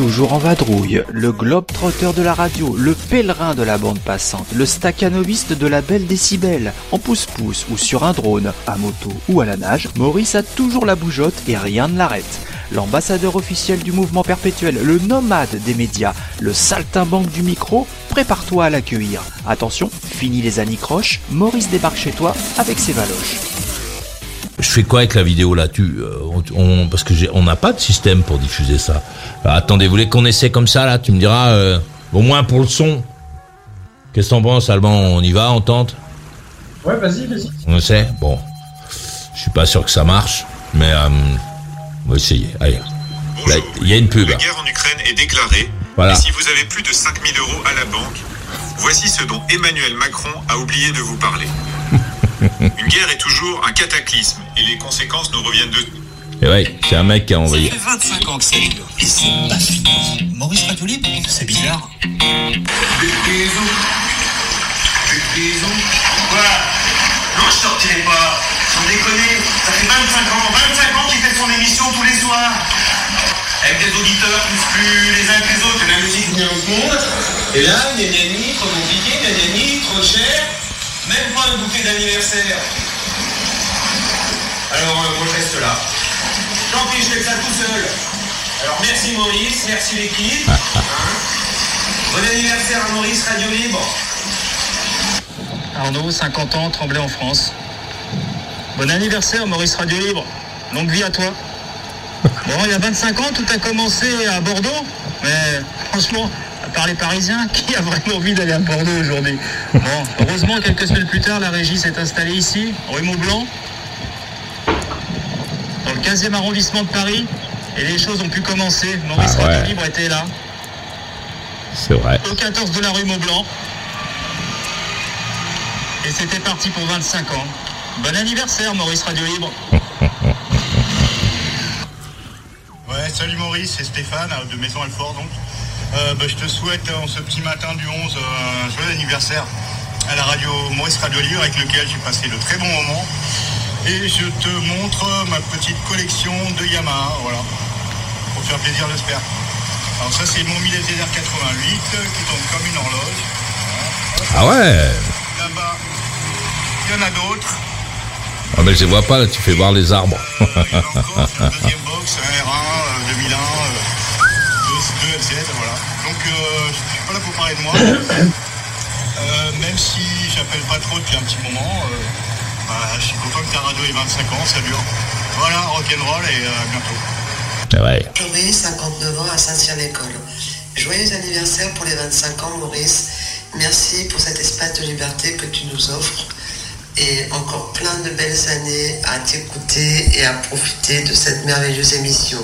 toujours en vadrouille, le globe-trotteur de la radio, le pèlerin de la bande passante, le staccanoviste de la belle décibel, en pouce-pouce ou sur un drone, à moto ou à la nage, Maurice a toujours la bougeotte et rien ne l'arrête. L'ambassadeur officiel du mouvement perpétuel, le nomade des médias, le saltimbanque du micro, prépare-toi à l'accueillir. Attention, fini les anicroches, Maurice débarque chez toi avec ses valoches. Je fais quoi avec la vidéo là? Tu, euh, on, Parce que on n'a pas de système pour diffuser ça. Alors, attendez, vous voulez qu'on essaie comme ça là? Tu me diras, euh, au moins pour le son. Qu'est-ce que t'en penses, Alban? On y va, on tente? Ouais, vas-y, vas-y. On essaie? Bon. Je suis pas sûr que ça marche, mais euh, on va essayer. Allez. Il y a une pub. La guerre en Ukraine est déclarée. Voilà. Et si vous avez plus de 5000 euros à la banque, voici ce dont Emmanuel Macron a oublié de vous parler. Une guerre est toujours un cataclysme et les conséquences nous reviennent de Et ouais, c'est un mec qui a envoyé. 25 ans que ça dure. Et c'est pas fini. Maurice Radio Libre C'est bizarre. Quoi Non, je sortirai pas. Sans déconner. Ça fait 25 ans, 25 ans qu'il fait son émission tous les soirs. Avec des auditeurs tous plus les uns que les autres. Et la musique vient au monde. Et là, nanani, trop compliqué, nanani, trop cher. Même pas un bouquet d'anniversaire. Alors, euh, moi, je reste là. Tant pis, je fais ça tout seul. Alors, merci Maurice, merci l'équipe. Hein. Bon anniversaire à Maurice Radio Libre. Arnaud, 50 ans, Tremblay en France. Bon anniversaire, Maurice Radio Libre. Longue vie à toi. Bon, il y a 25 ans, tout a commencé à Bordeaux. Mais franchement, à part les Parisiens, qui a vraiment envie d'aller à Bordeaux aujourd'hui Bon, heureusement, quelques semaines plus tard, la régie s'est installée ici, rue Maublanc, dans le 15e arrondissement de Paris. Et les choses ont pu commencer. Maurice Ah ouais. Radio Libre était là, C'est vrai. au 14 de la rue Maublanc. Et c'était parti pour 25 ans. Bon anniversaire, Maurice Radio Libre. Ouais, salut Maurice, c'est Stéphane de Maison Alfort donc. Euh, bah, je te souhaite euh, en ce petit matin du 11 euh, un joyeux anniversaire à la radio Maurice Radio Libre avec lequel j'ai passé de très bons moments. Et je te montre euh, ma petite collection de Yamaha, voilà. Pour faire plaisir j'espère. Alors ça c'est mon millénaire 88 euh, qui tombe comme une horloge. Ah ouais Là-bas, il y en a d'autres. Ah mais je les vois pas là, tu fais voir les arbres. Euh, il y en a encore, c'est un deuxième box, un R1 euh, 2001, euh, 2, 2 FZ, voilà. Donc euh, je suis pas là pour parler de moi. Euh, même si j'appelle pas trop depuis un petit moment, euh, bah, je suis content que ta radio ait 25 ans, ça dure. Voilà, rock'n'roll et euh, à bientôt. Ouais. Maurice, 59 ans à Saint-Cyr-l'École. Joyeux anniversaire pour les 25 ans, Maurice. Merci pour cet espace de liberté que tu nous offres. Et encore plein de belles années à t'écouter et à profiter de cette merveilleuse émission.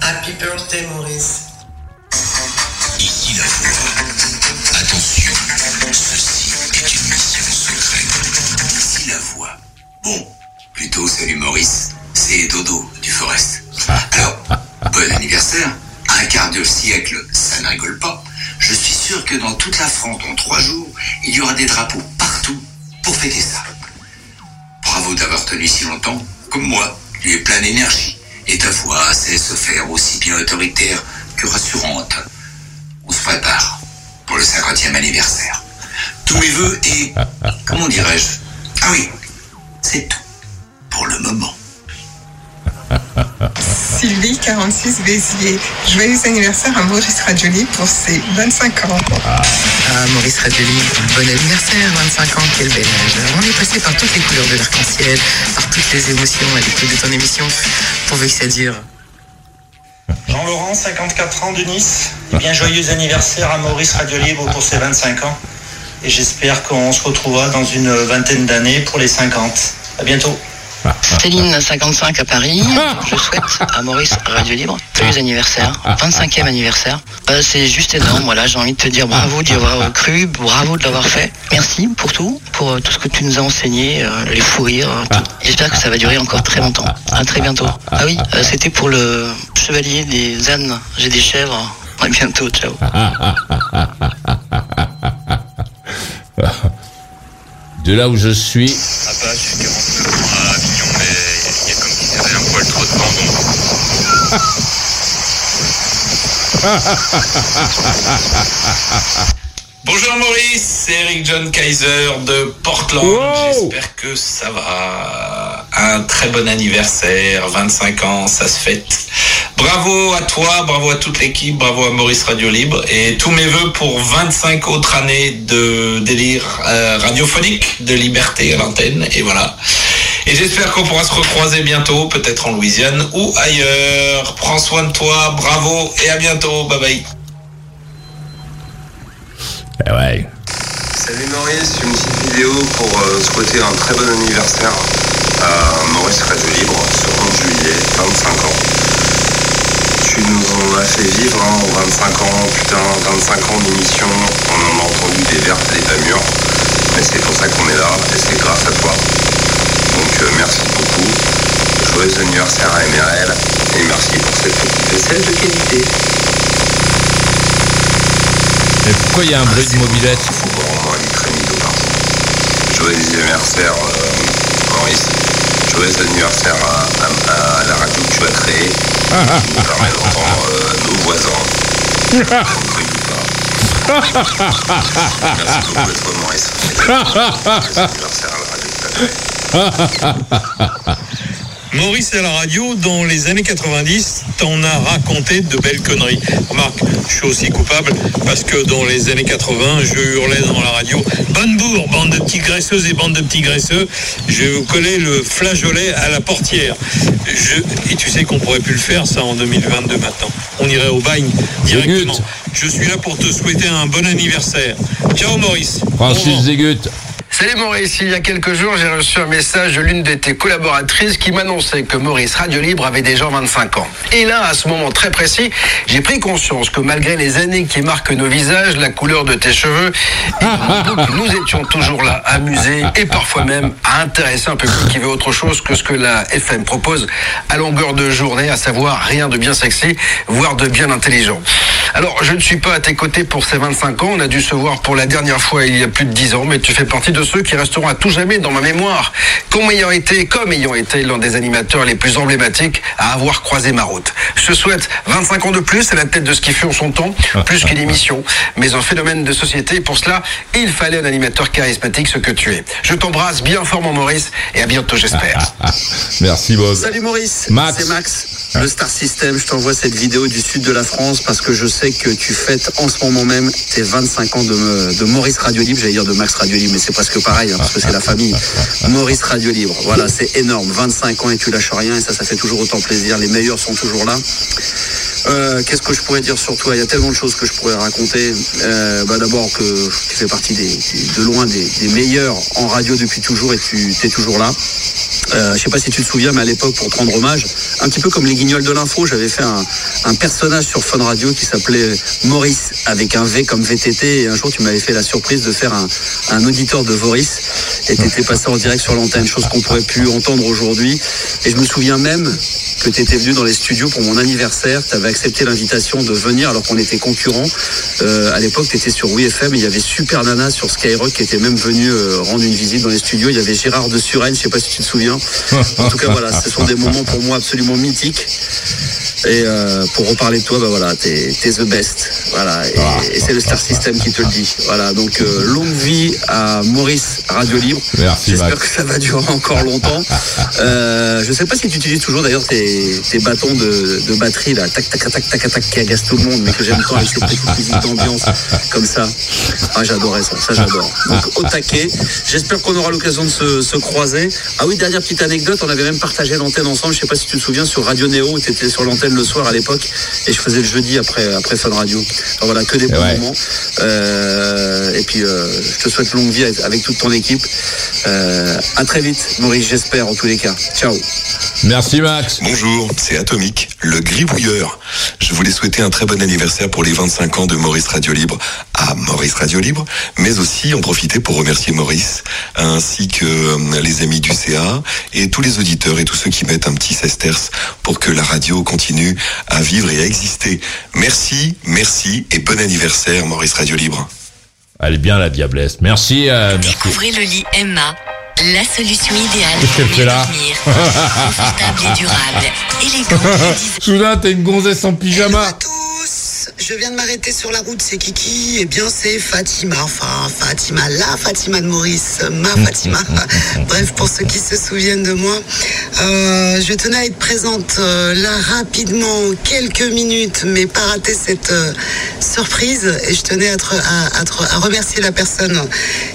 Happy birthday, Maurice. Bon, plutôt salut Maurice, c'est Dodo du Forest. Alors, bon anniversaire. Un quart de siècle, ça ne rigole pas. Je suis sûr que dans toute la France, dans trois jours, il y aura des drapeaux partout pour fêter ça. Bravo d'avoir tenu si longtemps, comme moi. Tu es plein d'énergie. Et ta voix sait se faire aussi bien autoritaire que rassurante. On se prépare pour le 50e anniversaire. Tous mes voeux et... Comment dirais-je? Ah oui, c'est tout. Pour le moment. Sylvie, 46 Béziers. Joyeux anniversaire à Maurice Radioli pour ses 25 ans. Ah, Maurice Radioli, bon anniversaire, 25 ans, quel bel âge. On est passé par toutes les couleurs de l'arc-en-ciel, par toutes les émotions à l'écoute de ton émission, pourvu que ça dure. Jean-Laurent, 54 ans de Nice. Eh bien, joyeux anniversaire à Maurice Radio Libre pour ses 25 ans. Et j'espère qu'on se retrouvera dans une vingtaine d'années pour les 50. À bientôt. Céline, 55 à Paris. Je souhaite à Maurice Radio Libre joyeux anniversaire, 25e anniversaire. Euh, c'est juste énorme, voilà, j'ai envie de te dire bravo d'y avoir cru, bravo de l'avoir fait. Merci pour tout, pour euh, tout ce que tu nous as enseigné, euh, les fous rires, euh, tout. J'espère que ça va durer encore très longtemps. À très bientôt. Ah oui, euh, c'était pour le chevalier des ânes, j'ai des chèvres. À bientôt, ciao. De là où je suis, Ah bah, je suis 49 ans à Avignon, mais il y a comme s'il y avait un poil trop de bambon. Bonjour Maurice, c'est Eric John Kaiser de Portland. J'espère que ça va. Un très bon anniversaire, 25 ans, ça se fête. Bravo à toi, bravo à toute l'équipe, bravo à Maurice Radio Libre et tous mes voeux pour 25 autres années de délire euh, radiophonique, de liberté à l'antenne et voilà. Et j'espère qu'on pourra se recroiser bientôt, peut-être en Louisiane ou ailleurs. Prends soin de toi, bravo et à bientôt. Bye bye. Eh ouais. Salut Maurice, une petite vidéo pour euh, souhaiter un très bon anniversaire à Maurice Radio Libre ce 11 juillet, 25 ans. Tu nous en as fait vivre hein, en 25 ans, putain, 25 ans d'émission, on en a entendu des vertes et des pas mûres, mais c'est pour ça qu'on est là et c'est grâce à toi. Donc euh, merci beaucoup, joyeux anniversaire à MRL et merci pour cette petite vaisselle de qualité. Mais pourquoi il y a un bruit de mobilette Joyeux anniversaire euh, Maurice. Joyeux anniversaire à, à- à la radio que tu as créée. qui nous permet d'entendre euh, nos voisins. Merci beaucoup Maurice. Joyeux anniversaire à la radio que tu as créée. Maurice à la radio, dans les années 90, t'en as raconté de belles conneries. Remarque, je suis aussi coupable parce que dans les années 80, je hurlais dans la radio Bonne bourre, bande de petits graisseuses et bande de petits graisseux. Je vous collais le flageolet à la portière. Je- et tu sais qu'on pourrait plus le faire, ça, en 2022 maintenant. On irait au bagne directement. Je suis là pour te souhaiter un bon anniversaire. Ciao Maurice. Francis Zégut. Salut Maurice, il y a quelques jours, j'ai reçu un message de l'une de tes collaboratrices qui m'annonçait que Maurice Radio Libre avait déjà 25 ans. Et là, à ce moment très précis, j'ai pris conscience que malgré les années qui marquent nos visages, la couleur de tes cheveux, et nous étions toujours là, amusés et parfois même à intéresser un public qui veut autre chose que ce que la FM propose à longueur de journée, à savoir rien de bien sexy, voire de bien intelligent. Alors, je ne suis pas à tes côtés pour ces 25 ans. On a dû se voir pour la dernière fois il y a plus de 10 ans, mais tu fais partie de ceux qui resteront à tout jamais dans ma mémoire, comme ayant été, comme ayant été l'un des animateurs les plus emblématiques à avoir croisé ma route. Je te souhaite 25 ans de plus à la tête de ce qui fut en son temps, plus qu'une émission, mais un phénomène de société. Et pour cela, il fallait un animateur charismatique, ce que tu es. Je t'embrasse bien fort, mon Maurice, et à bientôt, j'espère. Merci Bob. Salut Maurice, Max. c'est Max, le Star System. Je t'envoie cette vidéo du sud de la France parce que je sais que tu fêtes en ce moment même tes 25 ans de, de Maurice Radio Libre. J'allais dire de Max Radio Libre, mais c'est presque pareil hein, parce que c'est la famille. Maurice Radio Libre, voilà, c'est énorme. 25 ans et tu lâches rien et ça, ça fait toujours autant plaisir. Les meilleurs sont toujours là. Euh, Qu'est-ce que je pourrais dire sur toi? Il y a tellement de choses que je pourrais raconter. Euh, bah D'abord que tu fais partie des, de loin des, meilleurs en radio depuis toujours et tu es toujours là. Euh, je sais pas si tu te souviens, mais à l'époque, pour te rendre hommage, un petit peu comme les guignols de l'info, j'avais fait un, personnage sur Fun Radio qui s'appelait Maurice, avec un V comme VTT, et un jour tu m'avais fait la surprise de faire un, auditeur de Voris, et tu étais passé en direct sur l'antenne, chose qu'on pourrait plus entendre aujourd'hui. Et je me souviens même que tu étais venu dans les studios pour mon anniversaire, tu avais accepté l'invitation de venir alors qu'on était concurrents. Euh, à l'époque, tu étais sur WeFM, il y avait Super Nana sur Skyrock qui était même venu euh, rendre une visite dans les studios. Il y avait Gérard de Suresnes, je sais pas si tu te souviens. En tout cas, voilà, ce sont des moments pour moi absolument mythiques. Et euh, pour reparler de toi, bah voilà, t'es the best. Voilà, et, et c'est le Star System qui te le dit. Voilà, donc euh, longue vie à Maurice Radio Libre. Merci, J'espère que ça va durer encore longtemps. Euh, je sais pas si tu utilises toujours d'ailleurs tes, tes bâtons de, de batterie là, tac tac tac tac tac tac qui agacent tout le monde, mais que j'aime tant avec cette petite musique d'ambiance comme ça. Ah j'adorais ça, ça j'adore. Donc au taquet. J'espère qu'on aura l'occasion de se, se croiser. Ah oui, dernière petite anecdote, on avait même partagé l'antenne ensemble. Je sais pas si tu te souviens sur Radio Néo, tu étais sur l'antenne le soir à l'époque et je faisais le jeudi après après Fun Radio. Voilà, que des bons Ouais. moments. Euh, et puis euh, je te souhaite longue vie avec, avec toute ton équipe. Euh, à très vite, Maurice, j'espère en tous les cas. Ciao. Merci Max. Bonjour, c'est Atomique, le gribouilleur. Je voulais souhaiter un très bon anniversaire pour les 25 ans de Maurice Radio Libre à Maurice Radio Libre, mais aussi en profiter pour remercier Maurice, ainsi que euh, les amis du CA et tous les auditeurs et tous ceux qui mettent un petit sesterce pour que la radio continue à vivre et à exister. Merci, merci et bon anniversaire Maurice Radio Libre. Elle est bien la diablesse. Merci. euh, merci. Découvrez le lit Emma, la solution idéale Qu'est-ce qu'elle fait là. Confortable et durable, élégant Soudain, t'es une gonzesse en pyjama. Je viens de m'arrêter sur la route, c'est Kiki Eh bien c'est Fatima, enfin Fatima, la Fatima de Maurice, ma Fatima. Bref, pour ceux qui se souviennent de moi, euh, je tenais à être présente euh, là rapidement, quelques minutes, mais pas rater cette euh, surprise. Et je tenais à, te- à- à te- à remercier la personne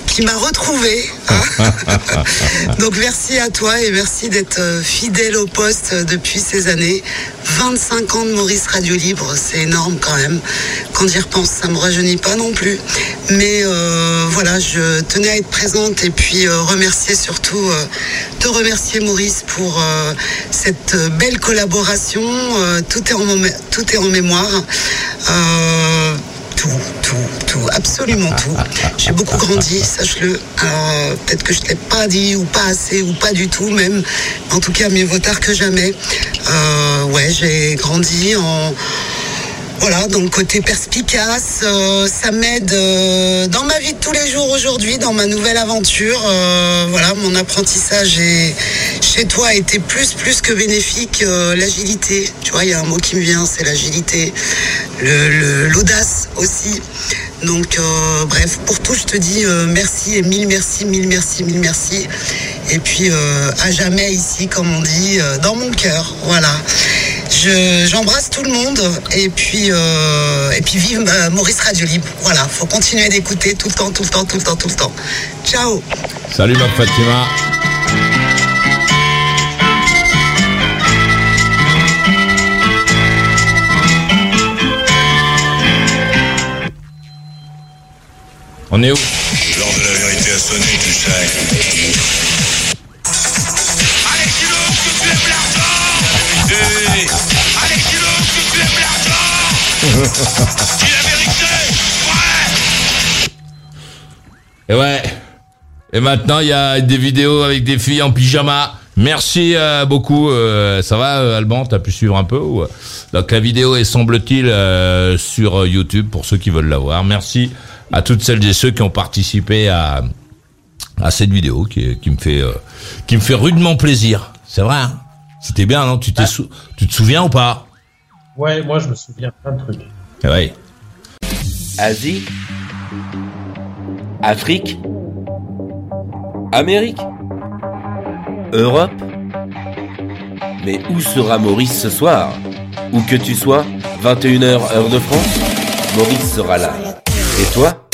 qui m'a retrouvée. hein. Donc merci à toi et merci d'être fidèle au poste depuis ces années. 25 ans de Maurice Radio Libre, c'est énorme quand même. Quand j'y repense, ça me rajeunit pas non plus. Mais euh, voilà, je tenais à être présente et puis euh, remercier surtout, euh, te remercier Maurice pour euh, cette belle collaboration. Tout, est en, tout est en mémoire. Tout, tout, tout, absolument tout. J'ai beaucoup grandi, sache-le. Euh, peut-être que je ne l'ai pas dit, ou pas assez, ou pas du tout même. En tout cas, mieux vaut tard que jamais. Euh, ouais, j'ai grandi en. Voilà, dans le côté perspicace, euh, ça m'aide euh, dans ma vie de tous les jours aujourd'hui, dans ma nouvelle aventure. Euh, voilà, mon apprentissage est, chez toi a été plus plus que bénéfique. L'agilité, tu vois, il y a un mot qui me vient, c'est l'agilité, l'audace aussi. Donc, euh, bref, pour tout, je te dis euh, merci et mille merci, mille merci, mille merci. Et puis, euh, à jamais ici, comme on dit, dans mon cœur. Voilà. Je- J'embrasse tout le monde et puis, vive Maurice Radio Libre. Voilà, faut continuer d'écouter tout le temps, tout le temps, tout le temps, tout le temps. Ciao Salut ma Fatima. On est où? L'heure de la vérité a sonné, tu sais. Hey Alexis que tu aimes l'argent Dis la vérité Et ouais. Et maintenant, il y a des vidéos avec des filles en pyjama. Merci euh, beaucoup. euh, ça va, euh, Alban? T'as pu suivre un peu ou... euh? Donc la vidéo est, semble-t-il, euh, sur YouTube pour ceux qui veulent la voir. Merci à toutes celles et ceux qui ont participé à, à cette vidéo qui, qui me fait euh, qui me fait rudement plaisir. C'est vrai. hein C'était bien, non? Tu, t'es sou- tu te souviens ou pas? Ouais, moi je me souviens plein de trucs. Eh Ouais. Asie Afrique Amérique Europe Mais où sera Maurice ce soir? Où que tu sois, 21h heure de France, Maurice sera là. Et toi